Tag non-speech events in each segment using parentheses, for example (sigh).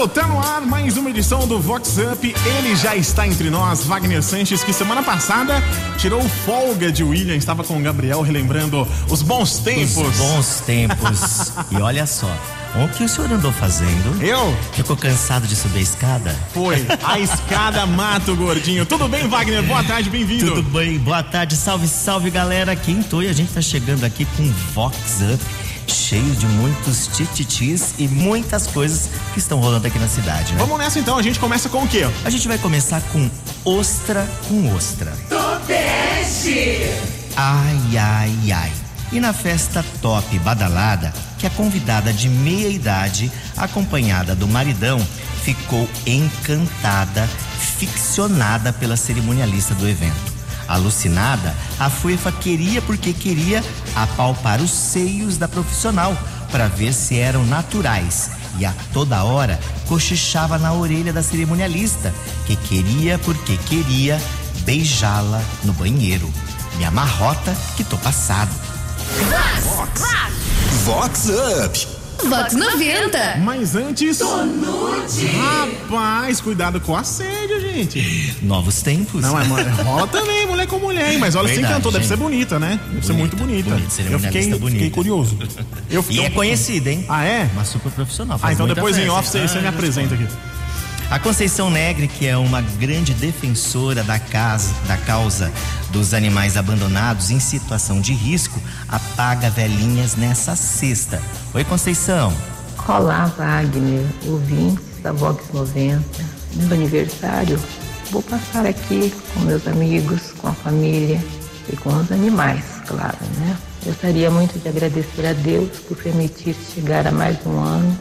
Começando, tá no ar mais uma edição do Vox Up. Ele já está entre nós, Wagner Sanches, que semana passada tirou folga de William, estava com o Gabriel relembrando os bons tempos. Os bons tempos. e olha só, o que o senhor andou fazendo? Eu? Ficou cansado de subir a escada? Foi. A escada mata o gordinho. Tudo bem, Wagner? Boa tarde, bem-vindo. Tudo bem, boa tarde, salve, salve galera. Quintou e a gente tá chegando aqui com Vox Up cheio de muitos tititis e muitas coisas que estão rolando aqui na cidade, né? Vamos nessa então, a gente começa com o quê? A gente vai começar com ostra com ostra. Tobeste! Ai, ai, ai. E na festa top badalada, que a convidada de meia idade, acompanhada do maridão, ficou encantada, ficcionada pela cerimonialista do evento. Alucinada, a Fuefa queria porque queria apalpar os seios da profissional para ver se eram naturais e a toda hora cochichava na orelha da cerimonialista, que queria porque queria beijá-la no banheiro. Me amarrota que tô passado. Vox! Vox Up! Vox 90! Mas antes. Tonute! Rapaz, cuidado com assédio, gente. Novos tempos. Não, é, rola também, com mulher, hein? Mas olha, você encantou, deve ser bonita, né? Deve bonita, ser muito bonita. bonita eu fiquei, bonita. fiquei curioso. Eu (laughs) fiquei... E é conhecida, hein? Ah, é? Uma super profissional. Ah, então depois festa. em off você, você me apresenta aqui. A Conceição Negre, que é uma grande defensora da, casa, da causa dos animais abandonados em situação de risco, apaga velhinhas nessa sexta. Oi, Conceição. Olá, Wagner, ouvintes da Vox 90. No aniversário, vou passar aqui com meus amigos, com a família e com os animais, claro, né? Gostaria muito de agradecer a Deus por permitir chegar a mais um ano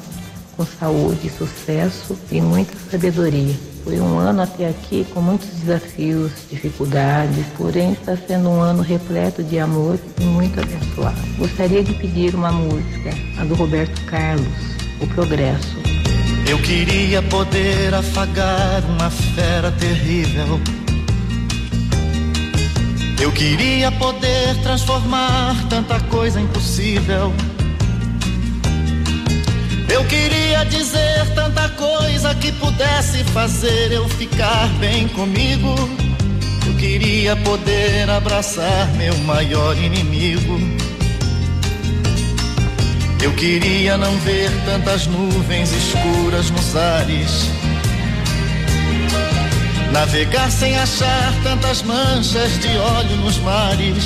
com saúde, sucesso e muita sabedoria. Foi um ano até aqui com muitos desafios, dificuldades, porém está sendo um ano repleto de amor e muito abençoado. Gostaria de pedir uma música, a do Roberto Carlos, O Progresso. Eu queria poder afagar uma fera terrível. Eu queria poder transformar tanta coisa impossível. Eu queria dizer tanta coisa que pudesse fazer eu ficar bem comigo. Eu queria poder abraçar meu maior inimigo. Eu queria não ver tantas nuvens escuras nos ares. Navegar sem achar tantas manchas de óleo nos mares.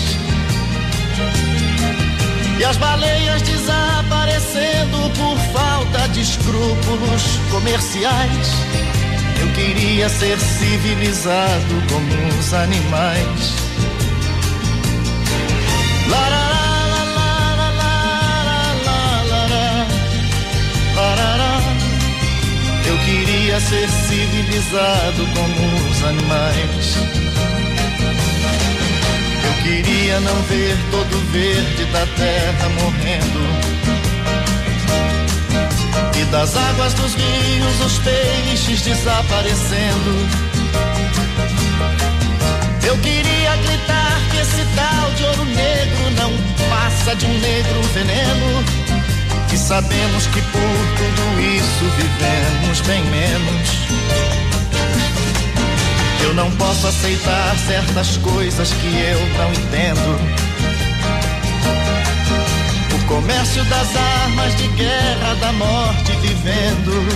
E as baleias desaparecendo por falta de escrúpulos comerciais. Eu queria ser civilizado como os animais. Eu queria ser civilizado como os animais. Eu queria não ver todo o verde da terra morrendo. E das águas dos rios os peixes desaparecendo. Eu queria gritar que esse tal de ouro negro não passa de um negro veneno. E sabemos que por tudo isso vivemos bem menos. Eu não posso aceitar certas coisas que eu não entendo. O comércio das armas de guerra, da morte vivendo.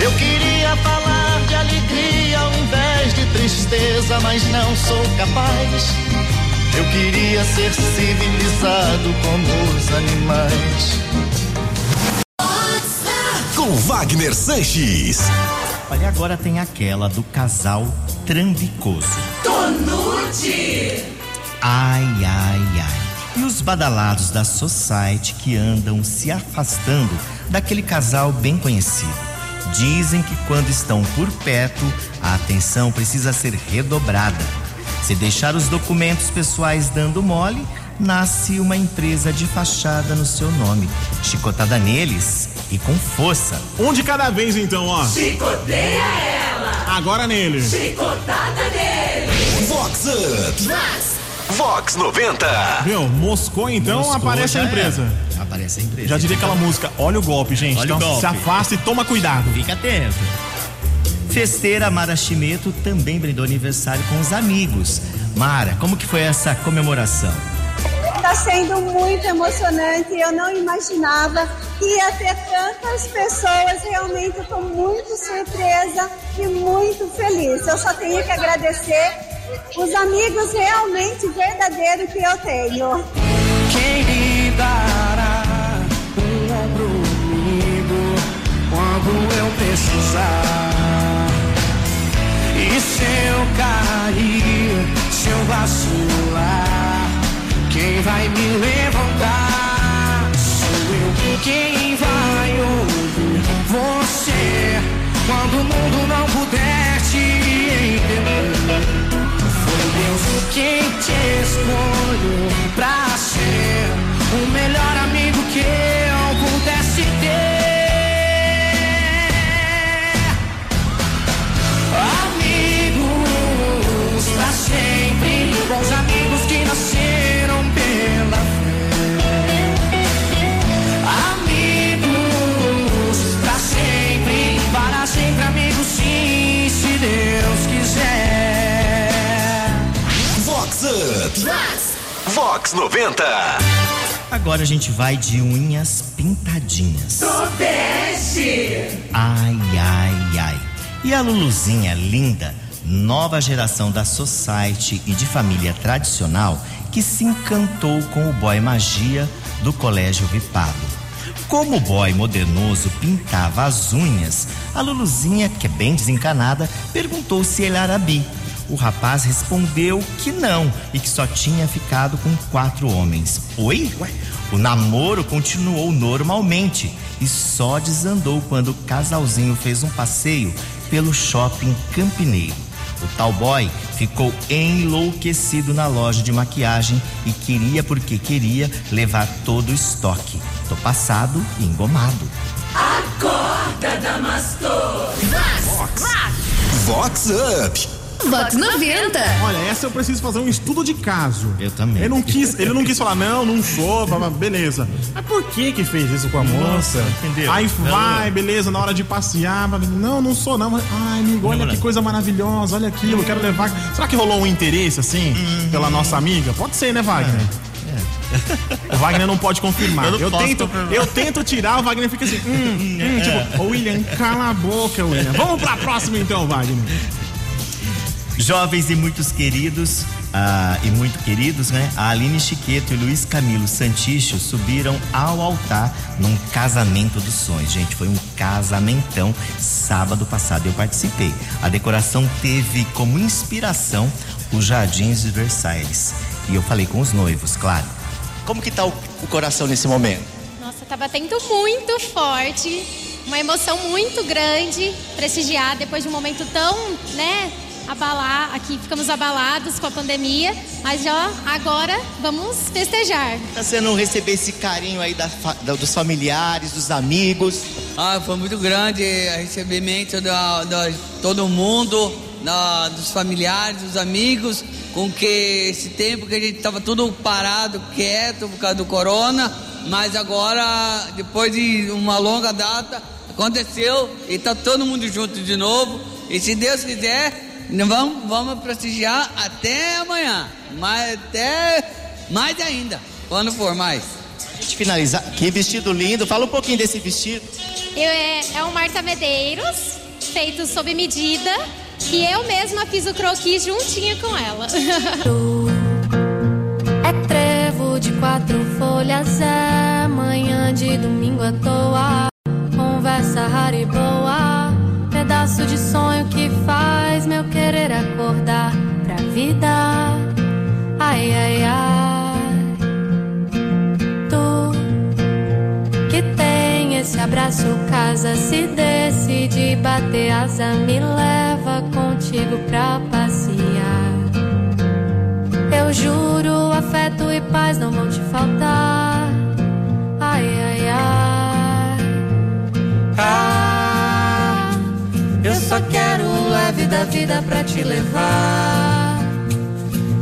Eu queria falar de alegria ao invés de tristeza, mas não sou capaz. Eu queria ser civilizado como os animais. Com Wagner Sanches. Olha, agora tem aquela do casal trambicoso. Tonute! Ai, ai, ai. E os badalados da Society que andam se afastando daquele casal bem conhecido. Dizem que quando estão por perto, a atenção precisa ser redobrada. Se deixar os documentos pessoais dando mole, nasce uma empresa de fachada no seu nome. Chicotada neles e com força. Um de cada vez então, ó. Chicoteia ela! Agora nele. Chicotada nele! Vox Up! Vox! Vox 90! Meu, moscou então, Moscou aparece a empresa. era. Aparece a empresa. Já diria aquela música, olha o golpe, gente. Olha o então golpe. se afasta e toma cuidado. Fica atento. Festeira Mara Chimeto também brindou aniversário com os amigos. Mara, como que foi essa comemoração? Está sendo muito emocionante. Eu não imaginava que ia ter tantas pessoas. Realmente estou muito surpresa e muito feliz. Eu só tenho que agradecer os amigos realmente verdadeiros que eu tenho. Quem me dará um ombro amigo quando eu precisar? E se eu cair, se eu vacilar, quem vai me levantar? Sou eu. Quem vai ouvir você quando o mundo não puder te entender? Foi Deus quem te escolheu Vox. Vox 90. Agora a gente vai de unhas pintadinhas. Sudeste. Ai, ai, ai. E a Luluzinha linda, nova geração da Society e de família tradicional, que se encantou com o boy magia do Colégio Vipado. Como o boy modernoso pintava as unhas, a Luluzinha, que é bem desencanada, perguntou se ele era bi. O rapaz respondeu que não e que só tinha ficado com quatro homens. Oi? O namoro continuou normalmente e só desandou quando o casalzinho fez um passeio pelo shopping Campineiro. O tal boy ficou enlouquecido na loja de maquiagem e queria porque queria levar todo o estoque. Tô passado e engomado. Acorda, Damastor. Vox Up. Vox 90. Olha, essa eu preciso fazer um estudo de caso. Eu também. Ele não quis, ele não quis falar, não, não sou, beleza. Mas por que que fez isso com a moça? Nossa, entendeu? Aí vai, Não. beleza, na hora de passear, não, não sou não. Ai, amigo, olha Não, que não. coisa maravilhosa, olha aquilo, quero levar. Será que rolou um interesse, assim, Uhum. pela nossa amiga? Pode ser, né, Wagner? O Wagner não pode confirmar. É. (laughs) Eu Eu, tento, confirmar. eu tento tirar, o Wagner fica assim, hum, hum, (laughs) tipo, William, cala a boca, William. Vamos pra próxima então, Wagner. Jovens e muitos queridos, ah, e muito queridos, né? A Aline Chiqueto e Luiz Camilo Santicho subiram ao altar num casamento dos sonhos. Gente, foi um casamentão. Sábado passado eu participei. A decoração teve como inspiração os Jardins de Versailles. E eu falei com os noivos, claro. Como que tá o, o coração nesse momento? Nossa, tá batendo muito forte, uma emoção muito grande, prestigiar depois de um momento tão, né, abalar, aqui ficamos abalados com a pandemia, mas ó, agora vamos festejar. Tá sendo receber esse carinho aí da da- dos familiares, dos amigos. Ah, foi muito grande o recebimento da, da todo mundo, da- dos familiares, dos amigos, com que esse tempo que a gente estava tudo parado, quieto por causa do corona, mas agora, depois de uma longa data, aconteceu e está todo mundo junto de novo. E se Deus quiser, vamos, vamos prestigiar até amanhã, mas até mais ainda, quando for mais. A gente finalizar. Que vestido lindo. Fala um pouquinho desse vestido. Eu, é, é um Marta Medeiros, feito sob medida, e eu mesma fiz o croquis juntinha com ela. (laughs) É trevo de quatro folhas, é manhã de domingo à toa. Conversa rara e boa, pedaço de sonho que faz meu querer acordar pra vida. Ai, ai, ai. Tu que tem esse abraço, casa, se decide bater asa, me leva contigo pra passear. Eu juro, afeto e paz não vão te faltar. Ai, ai, ai. Ah, eu só quero da vida pra te levar.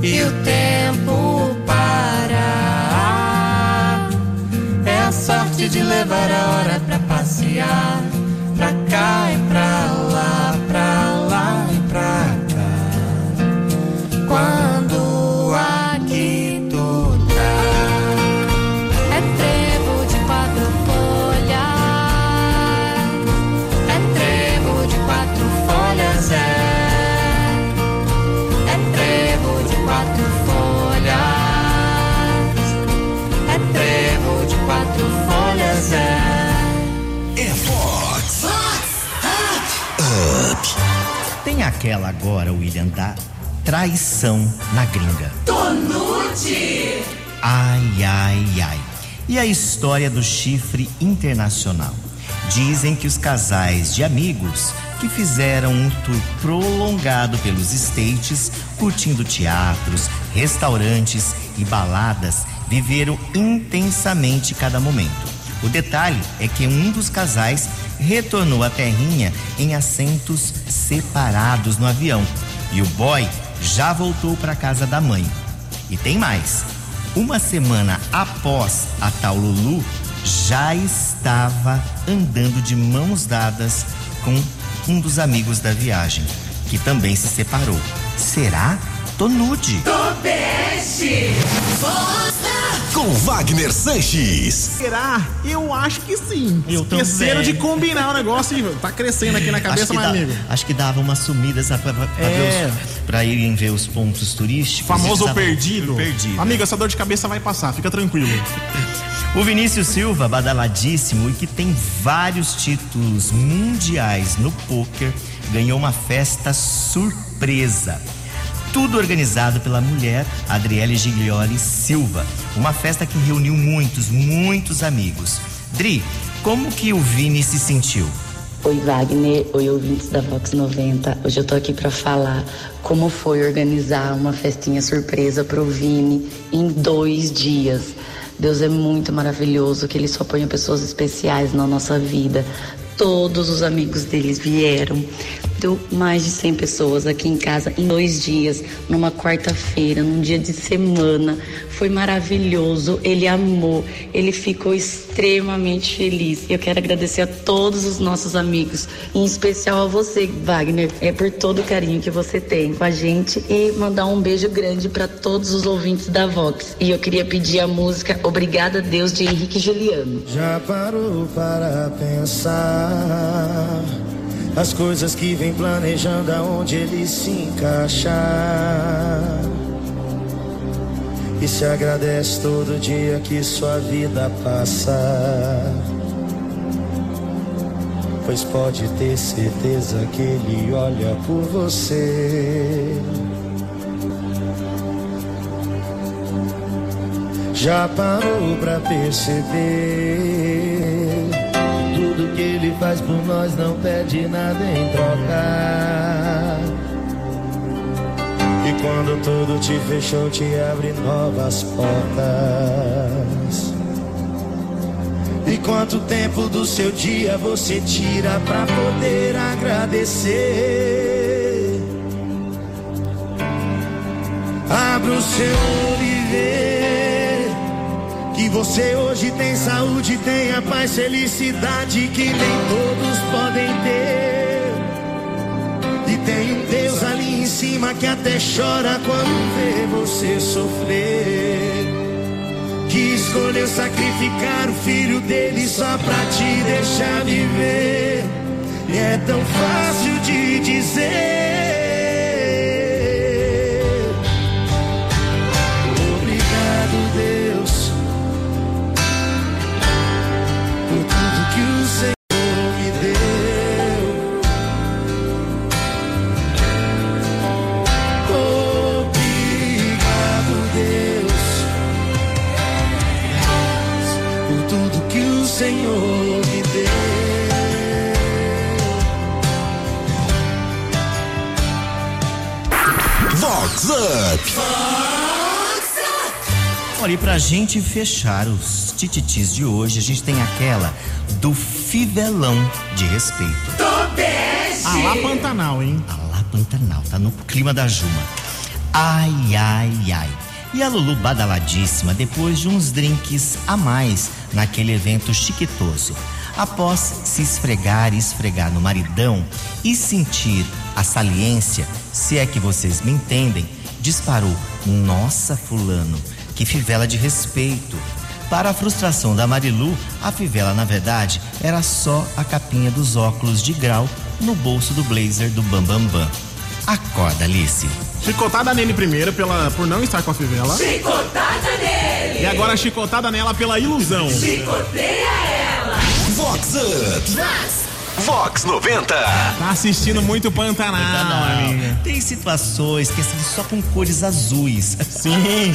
E o tempo parar. É a de levar a hora pra passear. Pra cá e pra lá, agora, William, da traição na gringa. Tonute. Ai, ai, ai. E a história do chifre internacional? Dizem que os casais de amigos que fizeram um tour prolongado pelos States, curtindo teatros, restaurantes e baladas, viveram intensamente cada momento. O detalhe é que um dos casais retornou à terrinha em assentos separados no avião e o boy já voltou para casa da mãe. E tem mais. Uma semana após a tal Lulu, já estava andando de mãos dadas com um dos amigos da viagem, que também se separou. Será? Tô nude. Tobeste. Com Wagner Sanches. Será? Eu acho que sim. Eu Esqueceram de combinar o negócio e tá crescendo aqui na cabeça, meu dá- amigo. acho que dava uma sumida sabe, pra, pra, pra É. ver os- pra irem ver os pontos turísticos. Famoso perdido. Perdido. Amigo, essa dor de cabeça vai passar, fica tranquilo. (laughs) O Vinícius Silva, badaladíssimo e que tem vários títulos mundiais no pôquer, ganhou uma festa surpresa. Tudo organizado pela mulher Adriele Giglioli Silva. Uma festa que reuniu muitos, muitos amigos. Dri, como que o Vini se sentiu? Oi Wagner, oi ouvintes da Vox 90. Hoje eu tô aqui pra falar como foi organizar uma festinha surpresa pro Vini em dois dias. Deus é muito maravilhoso, que Ele só põe pessoas especiais na nossa vida. Todos os amigos deles vieram. Deu mais de 100 pessoas aqui em casa em dois dias, numa quarta-feira, num dia de semana. Foi maravilhoso, ele amou, ele ficou extremamente feliz. Eu quero agradecer a todos os nossos amigos, em especial a você, Wagner, é por todo o carinho que você tem com a gente e mandar um beijo grande para todos os ouvintes da Vox. E eu queria pedir a música Obrigada Deus de Henrique Juliano. Já parou para pensar as coisas que vem planejando aonde ele se encaixar? E se agradece todo dia que sua vida passa. Pois pode ter certeza que ele olha por você. Já parou pra perceber tudo que ele faz por nós não pede nada em troca. E quando tudo te fechou, te abre novas portas. E quanto tempo do seu dia você tira pra poder agradecer? Abra o seu olho e vê que você hoje tem saúde, tem a paz, felicidade que nem todos podem ter. E tem um Deus ali em cima que até chora quando vê você sofrer. Que escolheu sacrificar o filho dele só pra te deixar viver. E é tão fácil de dizer. Up. Olha, e pra gente fechar os tititis de hoje, a gente tem aquela do fivelão de respeito. Tobeste. Alá Pantanal, hein? Alá Pantanal, tá no clima da Juma. Ai, ai, ai. E a Lulu badaladíssima depois de uns drinks a mais naquele evento chiquetoso. Após se esfregar e esfregar no maridão e sentir a saliência, se é que vocês me entendem, disparou: Nossa, Fulano, que fivela de respeito. Para a frustração da Marilu, a fivela, na verdade, era só a capinha dos óculos de grau no bolso do blazer do Bambambam. Bam, Bam. Acorda, Alice. Chicotada nele primeiro pela, por não estar com a fivela. Chicotada nele. E agora chicotada nela pela ilusão. Chicoteia ela. Vox Up. Vox. Vox 90. Tá assistindo muito Pantanal, amiga. Tem situações que são só com cores azuis. Sim.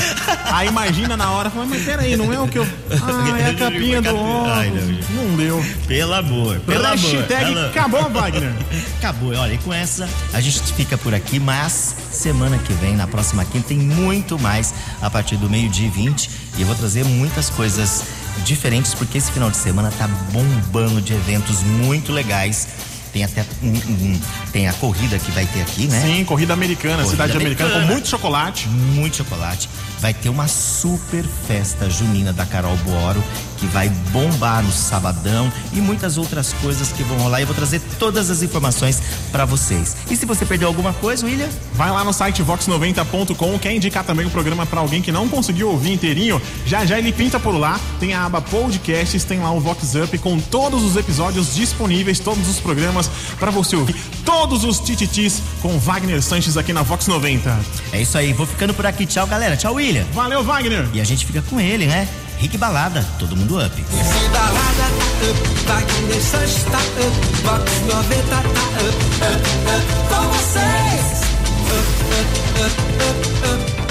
Aí imagina na hora, fala, mas peraí, não é o que eu. Ah, é a capinha do Ai, óculos. Não deu. Pelo amor, pelo amor. Hashtag Ela- acabou, Wagner. (laughs) Acabou. Olha, e com essa a gente fica por aqui, mas semana que vem, na próxima quinta, tem muito mais a partir do meio-dia e 20. E eu vou trazer muitas coisas diferentes, porque esse final de semana tá bombando de eventos muito legais. Tem até um- um- tem a corrida que vai ter aqui, né? Sim, corrida americana, Corrida cidade americana, com americana. muito chocolate. muito chocolate. Vai ter uma super festa junina da Carol Booro, que vai bombar no sabadão e muitas outras coisas que vão rolar. Eu vou trazer todas as informações pra vocês. E se você perdeu alguma coisa, William? Vai lá no site vox90.com, quer indicar também o programa pra alguém que não conseguiu ouvir inteirinho? Já já ele pinta por lá, tem a aba podcasts, tem lá o Vox Up com todos os episódios disponíveis, todos os programas pra você ouvir. Todos os tititis com Wagner Sanches aqui na Vox 90. É isso aí, vou ficando por aqui. Tchau, galera. Tchau, William. Valeu, Wagner. E a gente fica com ele, né? Rick Balada, todo mundo up. Balada tá up, Wagner Sanches tá up, Vox 90 tá up, up, up, com vocês. Up, up, up,